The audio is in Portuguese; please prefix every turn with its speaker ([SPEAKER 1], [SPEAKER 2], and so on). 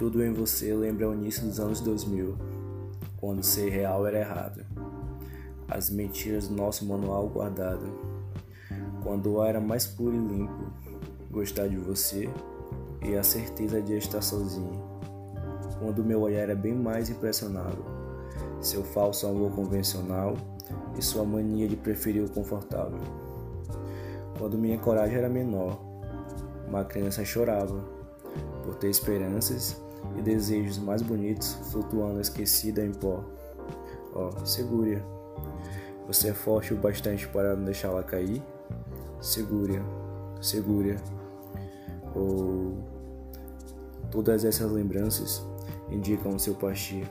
[SPEAKER 1] Tudo em você lembra o início dos anos 2000, quando ser real era errado. As mentiras do nosso manual guardado. Quando o ar era mais puro e limpo, gostar de você e a certeza de estar sozinho. Quando meu olhar era bem mais impressionável, seu falso amor convencional e sua mania de preferir o confortável. Quando minha coragem era menor, uma criança chorava por ter esperanças e desejos mais bonitos flutuando esquecida em pó. Ó, oh, segure-a. Você é forte o bastante para não deixá-la cair? Segure-a, segure-a. Ou todas essas lembranças indicam o seu partir.